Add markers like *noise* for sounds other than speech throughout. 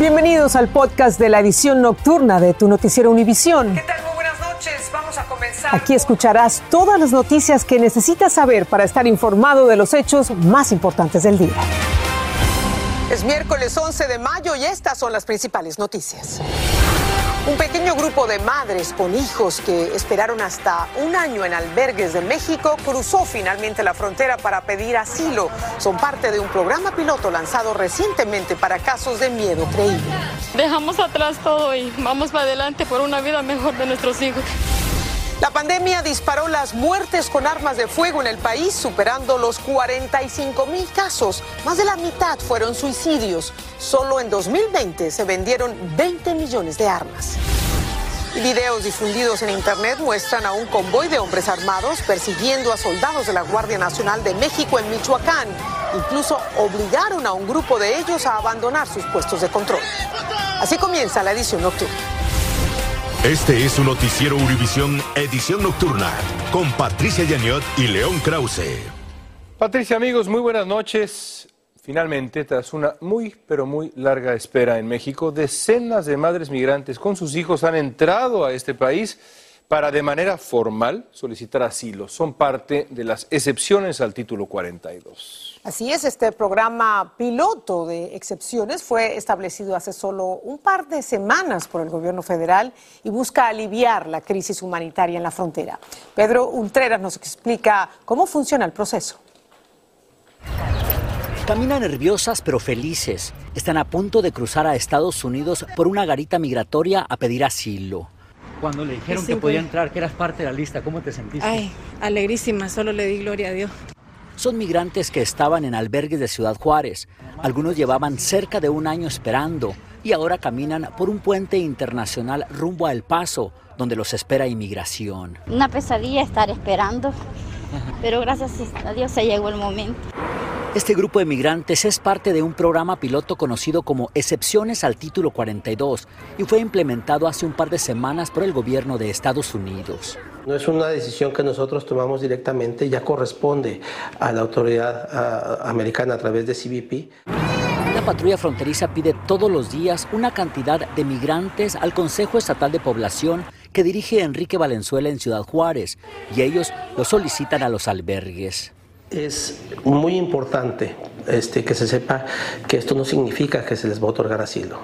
Bienvenidos al podcast de la edición nocturna de tu noticiero Univisión. ¿Qué tal? Muy buenas noches. Vamos a comenzar. Aquí escucharás todas las noticias que necesitas saber para estar informado de los hechos más importantes del día. Es miércoles 11 de mayo y estas son las principales noticias. Un pequeño grupo de madres con hijos que esperaron hasta un año en albergues de México cruzó finalmente la frontera para pedir asilo. Son parte de un programa piloto lanzado recientemente para casos de miedo creíble. Dejamos atrás todo y vamos para adelante por una vida mejor de nuestros hijos. La pandemia disparó las muertes con armas de fuego en el país, superando los 45 mil casos. Más de la mitad fueron suicidios. Solo en 2020 se vendieron 20 millones de armas. Videos difundidos en Internet muestran a un convoy de hombres armados persiguiendo a soldados de la Guardia Nacional de México en Michoacán. Incluso obligaron a un grupo de ellos a abandonar sus puestos de control. Así comienza la edición nocturna. Este es su noticiero Univisión Edición Nocturna con Patricia Yaniot y León Krause. Patricia, amigos, muy buenas noches. Finalmente, tras una muy, pero muy larga espera en México, decenas de madres migrantes con sus hijos han entrado a este país para de manera formal solicitar asilo. Son parte de las excepciones al título 42. Así es, este programa piloto de excepciones fue establecido hace solo un par de semanas por el gobierno federal y busca aliviar la crisis humanitaria en la frontera. Pedro Ultreras nos explica cómo funciona el proceso. Caminan nerviosas pero felices. Están a punto de cruzar a Estados Unidos por una garita migratoria a pedir asilo. Cuando le dijeron que podía entrar, que eras parte de la lista, ¿cómo te sentiste? Ay, alegrísima, solo le di gloria a Dios. Son migrantes que estaban en albergues de Ciudad Juárez. Algunos llevaban cerca de un año esperando y ahora caminan por un puente internacional rumbo a El Paso, donde los espera inmigración. Una pesadilla estar esperando, pero gracias a Dios se llegó el momento. Este grupo de migrantes es parte de un programa piloto conocido como Excepciones al Título 42 y fue implementado hace un par de semanas por el gobierno de Estados Unidos. No es una decisión que nosotros tomamos directamente, ya corresponde a la autoridad a, americana a través de CBP. La patrulla fronteriza pide todos los días una cantidad de migrantes al Consejo Estatal de Población que dirige Enrique Valenzuela en Ciudad Juárez y ellos lo solicitan a los albergues es muy importante este, que se sepa que esto no significa que se les va a otorgar asilo.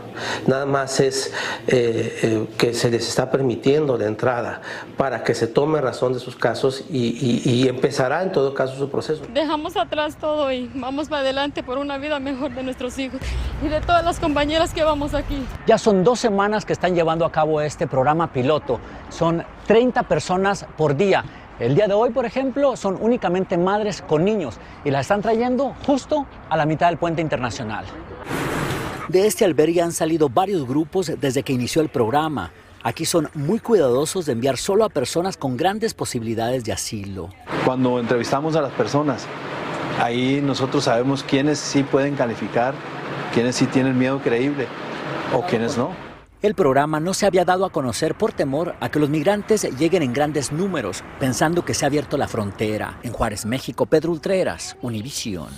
Nada más es eh, eh, que se les está permitiendo la entrada para que se tome razón de sus casos y, y, empezará en todo caso su proceso. Dejamos atrás todo y vamos para adelante por una vida mejor de nuestros hijos y de todas las compañeras que vamos aquí. Ya son dos semanas que están llevando a cabo este programa piloto. Son 30 personas por día. El día de hoy, por ejemplo, son únicamente madres con niños y las están trayendo justo a la mitad del puente internacional. De este albergue han salido varios grupos desde que inició el programa. Aquí son muy cuidadosos de enviar solo a personas con grandes posibilidades de asilo. Cuando entrevistamos a las personas, ahí nosotros sabemos quiénes sí pueden calificar, quiénes sí tienen miedo creíble o quiénes no. El programa no se había dado a conocer por temor a que los migrantes lleguen en grandes números, pensando que se ha abierto la frontera. En Juárez, México, Pedro Ultreras, Univisión.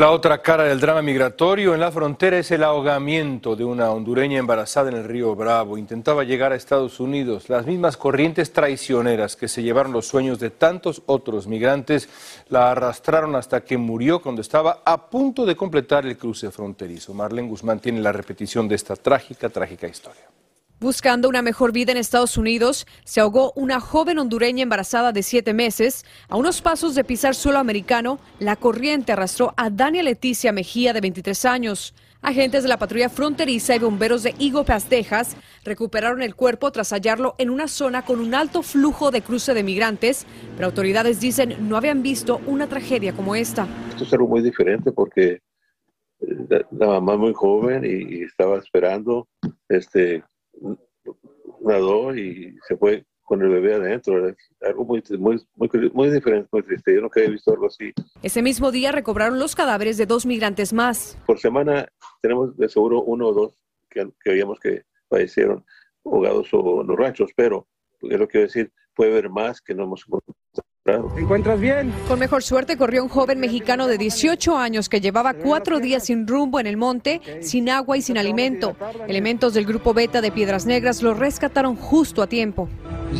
La otra cara del drama migratorio en la frontera es el ahogamiento de una hondureña embarazada en el río Bravo. Intentaba llegar a Estados Unidos. Las mismas corrientes traicioneras que se llevaron los sueños de tantos otros migrantes la arrastraron hasta que murió cuando estaba a punto de completar el cruce fronterizo. Marlene Guzmán tiene la repetición de esta trágica, trágica historia. Buscando una mejor vida en Estados Unidos, se ahogó una joven hondureña embarazada de siete meses. A unos pasos de pisar suelo americano, la corriente arrastró a Dania Leticia Mejía, de 23 años. Agentes de la patrulla fronteriza y bomberos de Eagle Pass, Texas, recuperaron el cuerpo tras hallarlo en una zona con un alto flujo de cruce de migrantes, pero autoridades dicen no habían visto una tragedia como esta. Esto es algo muy diferente porque eh, la, mamá muy joven y, y estaba esperando este nadó y se fue con el bebé adentro. algo muy, muy, muy, diferente, muy triste. Yo nunca he visto algo así. Ese mismo día recobraron los cadáveres de dos migrantes más. Por semana tenemos de seguro uno o dos que, que veíamos que fallecieron ahogados o en los ranchos, pero es lo que quiero decir, puede haber más que no hemos encontrado ¿Te encuentras bien? Con mejor suerte corrió un joven mexicano de 18 años que llevaba cuatro días sin rumbo en el monte, sin agua y sin alimento. Elementos del grupo Beta de Piedras Negras lo rescataron justo a tiempo.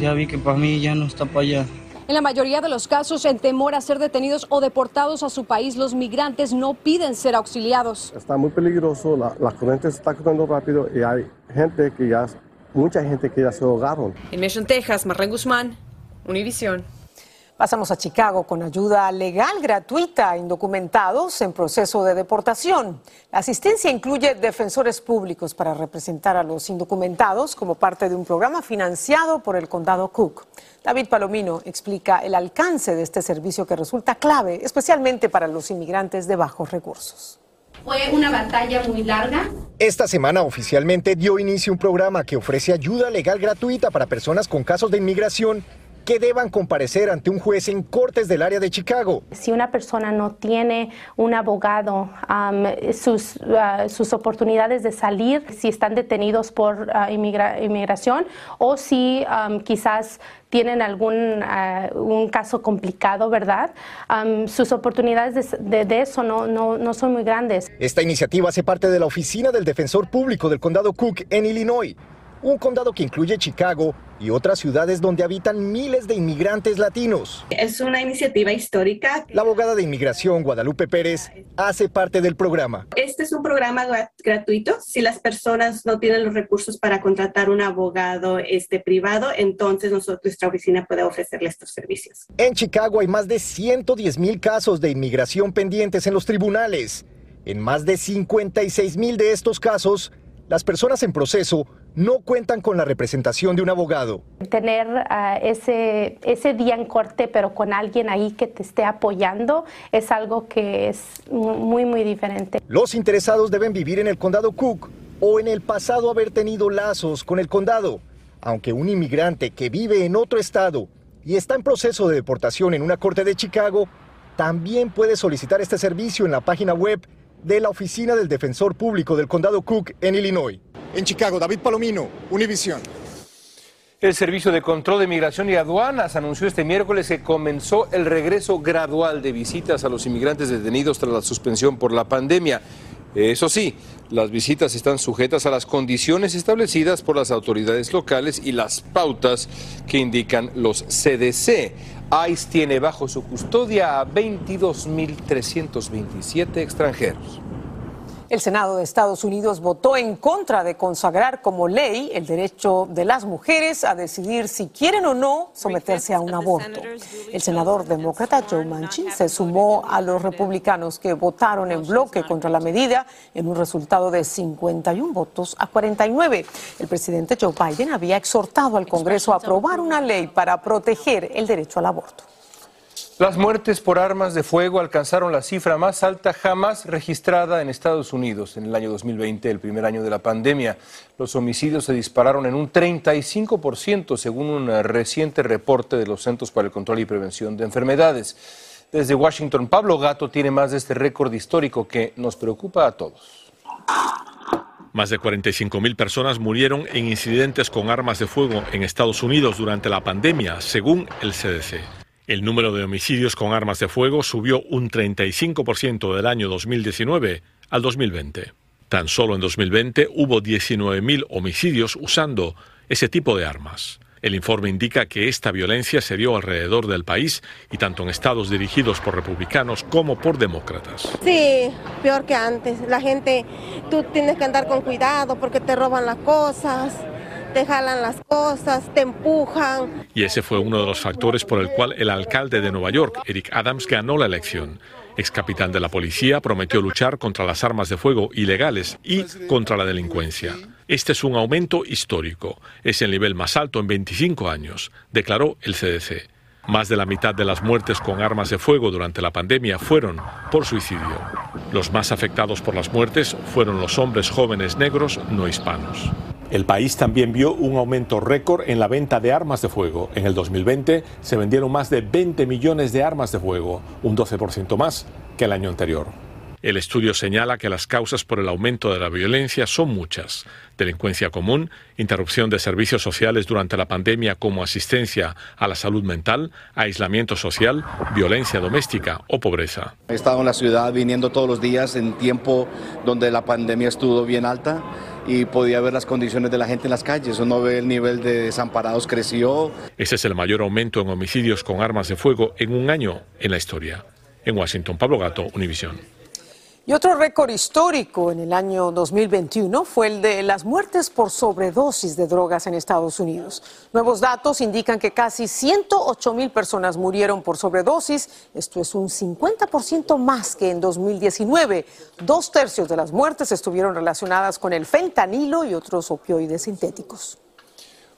Ya vi que para mí ya no está para allá. En la mayoría de los casos, en temor a ser detenidos o deportados a su país, los migrantes no piden ser auxiliados. Está muy peligroso, la, la corriente se está corriendo rápido y hay gente que ya, mucha gente que ya se ahogaron. En Mission, Texas, Marlene Guzmán, Univisión. Pasamos a Chicago con ayuda legal gratuita a indocumentados en proceso de deportación. La asistencia incluye defensores públicos para representar a los indocumentados como parte de un programa financiado por el condado Cook. David Palomino explica el alcance de este servicio que resulta clave, especialmente para los inmigrantes de bajos recursos. Fue una batalla muy larga. Esta semana oficialmente dio inicio un programa que ofrece ayuda legal gratuita para personas con casos de inmigración que deban comparecer ante un juez en cortes del área de Chicago. Si una persona no tiene un abogado, um, sus, uh, sus, oportunidades de salir, si están detenidos por uh, inmigra inmigración o si um, quizás tienen algún uh, un caso complicado, ¿verdad? Um, sus oportunidades de, de, de eso no, no, no son muy grandes. Esta iniciativa hace parte de la oficina del defensor público del condado Cook en Illinois un condado que incluye Chicago y otras ciudades donde habitan miles de inmigrantes latinos. Es una iniciativa histórica. La abogada de inmigración Guadalupe Pérez hace parte del programa. Este es un programa gratuito. Si las personas no tienen los recursos para contratar un abogado este, privado, entonces nosotros, nuestra oficina puede ofrecerle estos servicios. En Chicago hay más de 110 mil casos de inmigración pendientes en los tribunales. En más de 56 mil de estos casos, las personas en proceso no cuentan con la representación de un abogado. Tener uh, ese, ese día en corte, pero con alguien ahí que te esté apoyando, es algo que es muy, muy diferente. Los interesados deben vivir en el condado Cook o en el pasado haber tenido lazos con el condado, aunque un inmigrante que vive en otro estado y está en proceso de deportación en una corte de Chicago, también puede solicitar este servicio en la página web de la Oficina del Defensor Público del Condado Cook en Illinois. En Chicago, David Palomino, Univisión. El Servicio de Control de Migración y Aduanas anunció este miércoles que comenzó el regreso gradual de visitas a los inmigrantes detenidos tras la suspensión por la pandemia. Eso sí, las visitas están sujetas a las condiciones establecidas por las autoridades locales y las pautas que indican los CDC. ICE tiene bajo su custodia a 22.327 extranjeros. El Senado de Estados Unidos votó en contra de consagrar como ley el derecho de las mujeres a decidir si quieren o no someterse a un aborto. El senador demócrata Joe Manchin se sumó a los republicanos que votaron en bloque contra la medida en un resultado de 51 votos a 49. El presidente Joe Biden había exhortado al Congreso a aprobar una ley para proteger el derecho al aborto. Las muertes por armas de fuego alcanzaron la cifra más alta jamás registrada en Estados Unidos en el año 2020, el primer año de la pandemia. Los homicidios se dispararon en un 35% según un reciente reporte de los Centros para el Control y Prevención de Enfermedades. Desde Washington, Pablo Gato tiene más de este récord histórico que nos preocupa a todos. Más de 45 mil personas murieron en incidentes con armas de fuego en Estados Unidos durante la pandemia, según el CDC. El número de homicidios con armas de fuego subió un 35% del año 2019 al 2020. Tan solo en 2020 hubo 19.000 homicidios usando ese tipo de armas. El informe indica que esta violencia se dio alrededor del país y tanto en estados dirigidos por republicanos como por demócratas. Sí, peor que antes. La gente, tú tienes que andar con cuidado porque te roban las cosas te jalan las cosas, te empujan. Y ese fue uno de los factores por el cual el alcalde de Nueva York, Eric Adams, ganó la elección. Ex capitán de la policía prometió luchar contra las armas de fuego ilegales y contra la delincuencia. Este es un aumento histórico. Es el nivel más alto en 25 años, declaró el CDC. Más de la mitad de las muertes con armas de fuego durante la pandemia fueron por suicidio. Los más afectados por las muertes fueron los hombres jóvenes negros no hispanos. El país también vio un aumento récord en la venta de armas de fuego. En el 2020 se vendieron más de 20 millones de armas de fuego, un 12% más que el año anterior. El estudio señala que las causas por el aumento de la violencia son muchas. Delincuencia común, interrupción de servicios sociales durante la pandemia como asistencia a la salud mental, aislamiento social, violencia doméstica o pobreza. He estado en la ciudad viniendo todos los días en tiempo donde la pandemia estuvo bien alta y podía ver las condiciones de la gente en las calles. Uno ve el nivel de desamparados creció. Ese es el mayor aumento en homicidios con armas de fuego en un año en la historia. En Washington, Pablo Gato, Univisión. Y otro récord histórico en el año 2021 fue el de las muertes por sobredosis de drogas en Estados Unidos. Nuevos datos indican que casi 108 mil personas murieron por sobredosis. Esto es un 50% más que en 2019. Dos tercios de las muertes estuvieron relacionadas con el fentanilo y otros opioides sintéticos.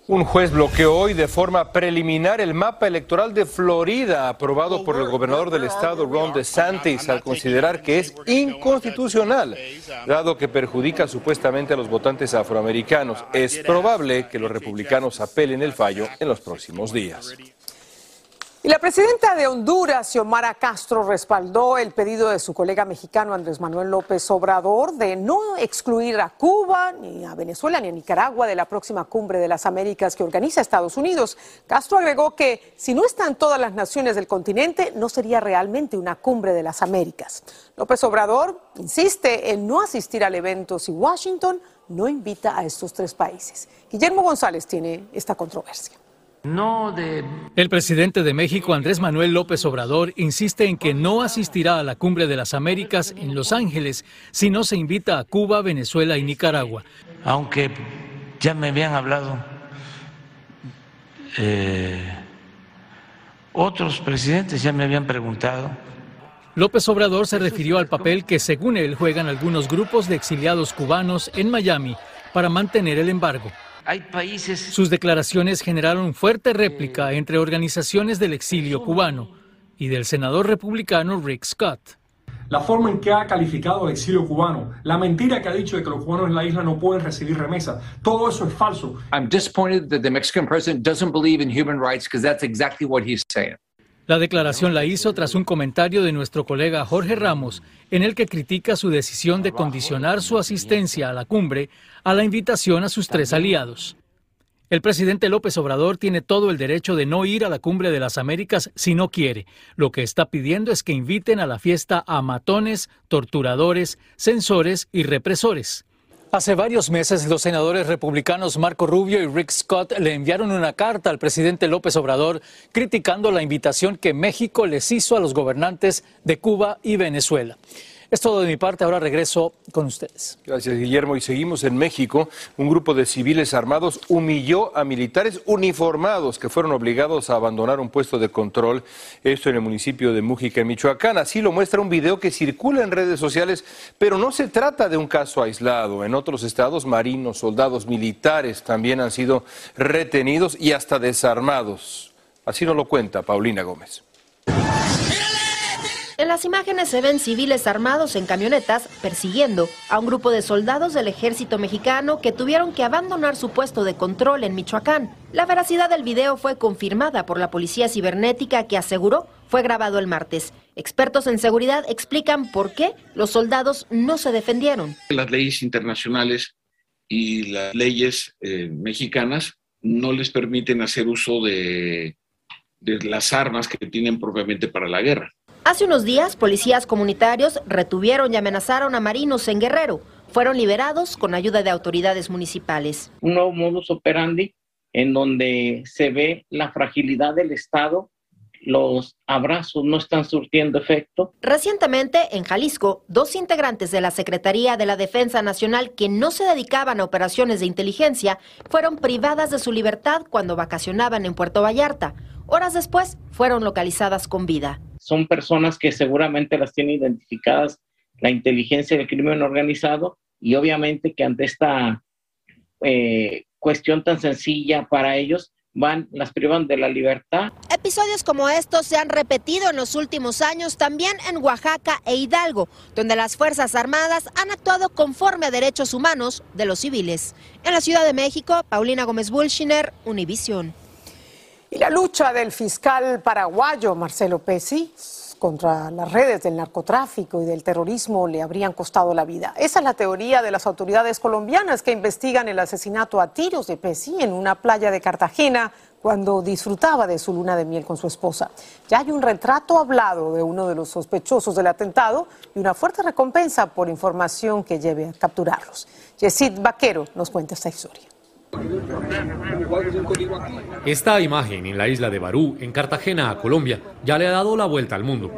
Un juez bloqueó hoy de forma preliminar el mapa electoral de Florida aprobado por el gobernador del estado Ron DeSantis al considerar que es inconstitucional, dado que perjudica supuestamente a los votantes afroamericanos. Es probable que los republicanos apelen el fallo en los próximos días. Y la presidenta de Honduras, Xiomara Castro, respaldó el pedido de su colega mexicano Andrés Manuel López Obrador de no excluir a Cuba, ni a Venezuela, ni a Nicaragua de la próxima cumbre de las Américas que organiza Estados Unidos. Castro agregó que si no están todas las naciones del continente, no sería realmente una cumbre de las Américas. López Obrador insiste en no asistir al evento si Washington no invita a estos tres países. Guillermo González tiene esta controversia. El presidente de México, Andrés Manuel López Obrador, insiste en que no asistirá a la Cumbre de las Américas en Los Ángeles si no se invita a Cuba, Venezuela y Nicaragua. Aunque ya me habían hablado eh, otros presidentes, ya me habían preguntado. López Obrador se refirió al papel que, según él, juegan algunos grupos de exiliados cubanos en Miami para mantener el embargo. Hay países. Sus declaraciones generaron fuerte réplica entre organizaciones del exilio cubano y del senador republicano Rick Scott. La forma en que ha calificado el exilio cubano, la mentira que ha dicho de que los cubanos en la isla no pueden recibir remesas, todo eso es falso. I'm disappointed that the Mexican president doesn't believe in human rights because that's exactly what he's saying. La declaración la hizo tras un comentario de nuestro colega Jorge Ramos, en el que critica su decisión de condicionar su asistencia a la cumbre a la invitación a sus tres aliados. El presidente López Obrador tiene todo el derecho de no ir a la cumbre de las Américas si no quiere. Lo que está pidiendo es que inviten a la fiesta a matones, torturadores, censores y represores. Hace varios meses, los senadores republicanos Marco Rubio y Rick Scott le enviaron una carta al presidente López Obrador criticando la invitación que México les hizo a los gobernantes de Cuba y Venezuela. Es todo de mi parte, ahora regreso con ustedes. Gracias, Guillermo. Y seguimos en México. Un grupo de civiles armados humilló a militares uniformados que fueron obligados a abandonar un puesto de control, esto en el municipio de Mújica, en Michoacán. Así lo muestra un video que circula en redes sociales, pero no se trata de un caso aislado. En otros estados, marinos, soldados, militares también han sido retenidos y hasta desarmados. Así nos lo cuenta Paulina Gómez. Las imágenes se ven civiles armados en camionetas persiguiendo a un grupo de soldados del ejército mexicano que tuvieron que abandonar su puesto de control en Michoacán. La veracidad del video fue confirmada por la policía cibernética que aseguró fue grabado el martes. Expertos en seguridad explican por qué los soldados no se defendieron. Las leyes internacionales y las leyes eh, mexicanas no les permiten hacer uso de las armas que tienen propiamente para la guerra. Hace unos días, policías comunitarios retuvieron y amenazaron a marinos en Guerrero. Fueron liberados con ayuda de autoridades municipales. Un nuevo modus operandi en donde se ve la fragilidad del Estado, los abrazos no están surtiendo efecto. Recientemente, en Jalisco, dos integrantes de la Secretaría de la Defensa Nacional que no se dedicaban a operaciones de inteligencia fueron privadas de su libertad cuando vacacionaban en Puerto Vallarta. Horas después, fueron localizadas con vida son personas que seguramente las tiene identificadas la inteligencia del crimen organizado y obviamente que ante esta eh, cuestión tan sencilla para ellos, van, las privan de la libertad. Episodios como estos se han repetido en los últimos años también en Oaxaca e Hidalgo, donde las Fuerzas Armadas han actuado conforme a derechos humanos de los civiles. En la Ciudad de México, Paulina Gómez Bulshiner, Univisión. Y la lucha del fiscal paraguayo Marcelo Pesi contra las redes del narcotráfico y del terrorismo le habrían costado la vida. Esa es la teoría de las autoridades colombianas que investigan el asesinato a tiros de Pesí en una playa de Cartagena cuando disfrutaba de su luna de miel con su esposa. Ya hay un retrato hablado de uno de los sospechosos del atentado y una fuerte recompensa por información que lleve a capturarlos. Yesid Vaquero nos cuenta esta historia. Esta imagen en la isla de Barú, en Cartagena, Colombia, ya le ha dado la vuelta al mundo.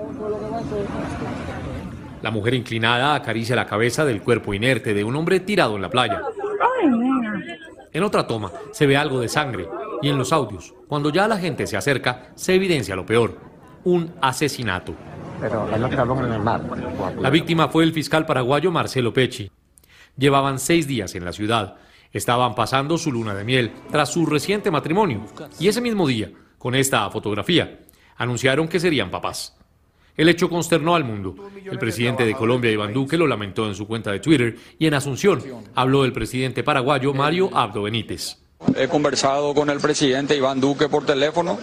La mujer inclinada acaricia la cabeza del cuerpo inerte de un hombre tirado en la playa. En otra toma se ve algo de sangre y en los audios, cuando ya la gente se acerca, se evidencia lo peor, un asesinato. La víctima fue el fiscal paraguayo Marcelo Pecci. Llevaban seis días en la ciudad Estaban pasando su luna de miel tras su reciente matrimonio y ese mismo día, con esta fotografía, anunciaron que serían papás. El hecho consternó al mundo. El presidente de Colombia, Iván Duque, lo lamentó en su cuenta de Twitter y en Asunción habló el presidente paraguayo Mario Abdo Benítez. He conversado con el presidente Iván Duque por teléfono.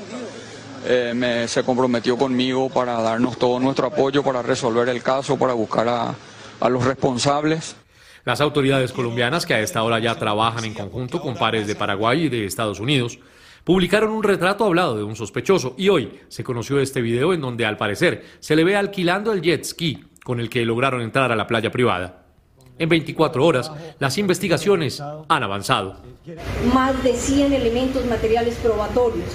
Eh, se comprometió conmigo para darnos todo nuestro apoyo para resolver el caso, para buscar a los responsables. Las autoridades colombianas, que a esta hora ya trabajan en conjunto con pares de Paraguay y de Estados Unidos, publicaron un retrato hablado de un sospechoso y hoy se conoció este video en donde al parecer se le ve alquilando el jet ski con el que lograron entrar a la playa privada. En 24 horas, las investigaciones han avanzado. Más de 100 elementos materiales probatorios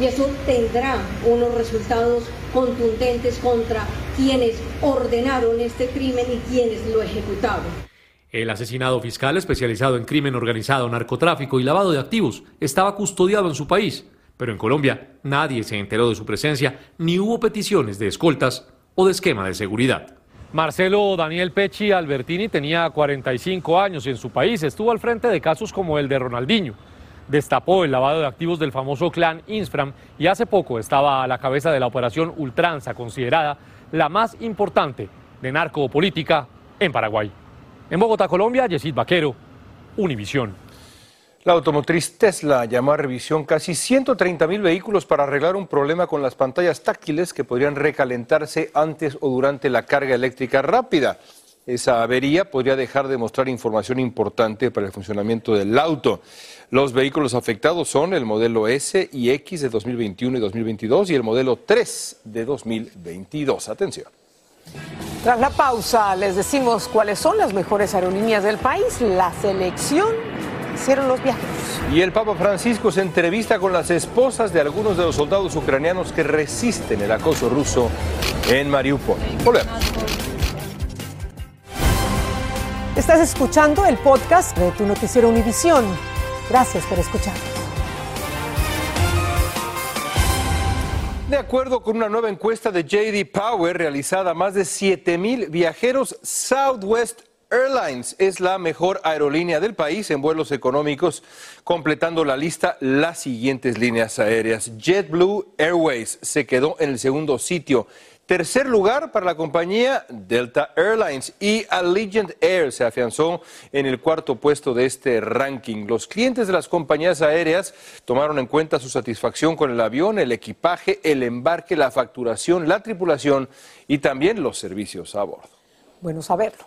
y eso tendrá unos resultados contundentes contra quienes ordenaron este crimen y quienes lo ejecutaron. El asesinado fiscal especializado en crimen organizado, narcotráfico y lavado de activos estaba custodiado en su país, pero en Colombia nadie se enteró de su presencia ni hubo peticiones de escoltas o de esquema de seguridad. Marcelo Daniel Pecci Albertini tenía 45 años y en su país estuvo al frente de casos como el de Ronaldinho. Destapó el lavado de activos del famoso clan Insfram y hace poco estaba a la cabeza de la operación Ultranza, considerada la más importante de narcopolítica en Paraguay. En Bogotá, Colombia, Yesid Vaquero, Univisión. La automotriz Tesla llamó a revisión casi 130 mil vehículos para arreglar un problema con las pantallas táctiles que podrían recalentarse antes o durante la carga eléctrica rápida. Esa avería podría dejar de mostrar información importante para el funcionamiento del auto. Los vehículos afectados son el modelo S y X de 2021 y 2022 y el modelo 3 de 2022. Atención. Tras la pausa, les decimos cuáles son las mejores aerolíneas del país. La selección hicieron los viajeros. Y el Papa Francisco se entrevista con las esposas de algunos de los soldados ucranianos que resisten el acoso ruso en Mariupol. Volvemos. Estás escuchando el podcast de tu noticiero Univisión. Gracias por escuchar. De acuerdo con una nueva encuesta de JD Power realizada a más de 7 mil viajeros, Southwest Airlines es la mejor aerolínea del país en vuelos económicos, completando la lista las siguientes líneas aéreas. JetBlue Airways se quedó en el segundo sitio. Tercer lugar para la compañía Delta Airlines y Allegiant Air se afianzó en el cuarto puesto de este ranking. Los clientes de las compañías aéreas tomaron en cuenta su satisfacción con el avión, el equipaje, el embarque, la facturación, la tripulación y también los servicios a bordo. Bueno saberlo.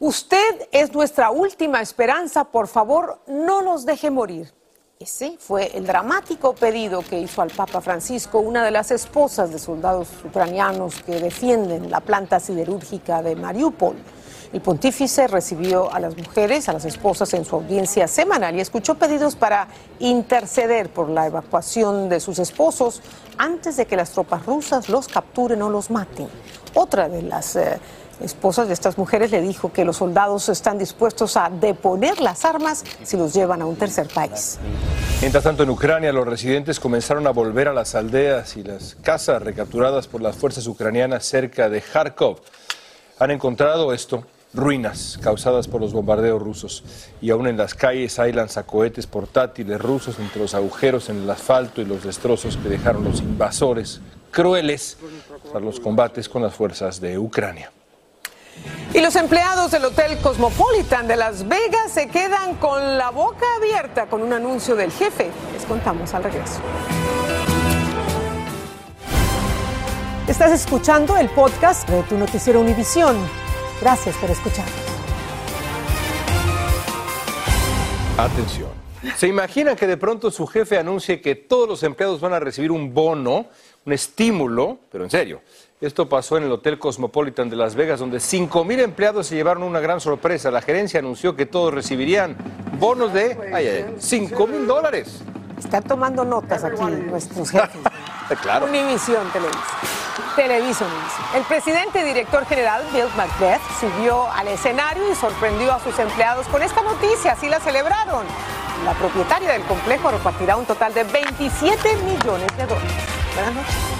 Usted es nuestra última esperanza, por favor, no nos deje morir. Ese fue el dramático pedido que hizo al Papa Francisco una de las esposas de soldados ucranianos que defienden la planta siderúrgica de Mariupol. El pontífice recibió a las mujeres, a las esposas en su audiencia semanal y escuchó pedidos para interceder por la evacuación de sus esposos antes de que las tropas rusas los capturen o los maten. Otra de las eh, esposas de estas mujeres le dijo que los soldados están dispuestos a deponer las armas si los llevan a un tercer país. Mientras tanto, en Ucrania los residentes comenzaron a volver a las aldeas y las casas recapturadas por las fuerzas ucranianas cerca de Kharkov. Han encontrado esto, ruinas causadas por los bombardeos rusos. Y aún en las calles hay lanzacohetes portátiles rusos entre los agujeros en el asfalto y los destrozos que dejaron los invasores crueles tras los combates con las fuerzas de Ucrania. Y los empleados del Hotel Cosmopolitan de Las Vegas se quedan con la boca abierta con un anuncio del jefe. Les contamos al regreso. Estás escuchando el podcast de tu noticiero Univisión. Gracias por escucharnos. Atención. ¿Se imaginan que de pronto su jefe anuncie que todos los empleados van a recibir un bono, un estímulo? Pero en serio, esto pasó en el Hotel Cosmopolitan de Las Vegas, donde 5 mil empleados se llevaron una gran sorpresa. La gerencia anunció que todos recibirían bonos de ay, 5 mil dólares. Están tomando notas aquí nuestros jefes. *laughs* claro. Univisión Televisa. Televisa Univisión. El presidente y director general Bill Macbeth subió al escenario y sorprendió a sus empleados con esta noticia. Así la celebraron. La propietaria del complejo repartirá un total de 27 millones de dólares. Buenas noches.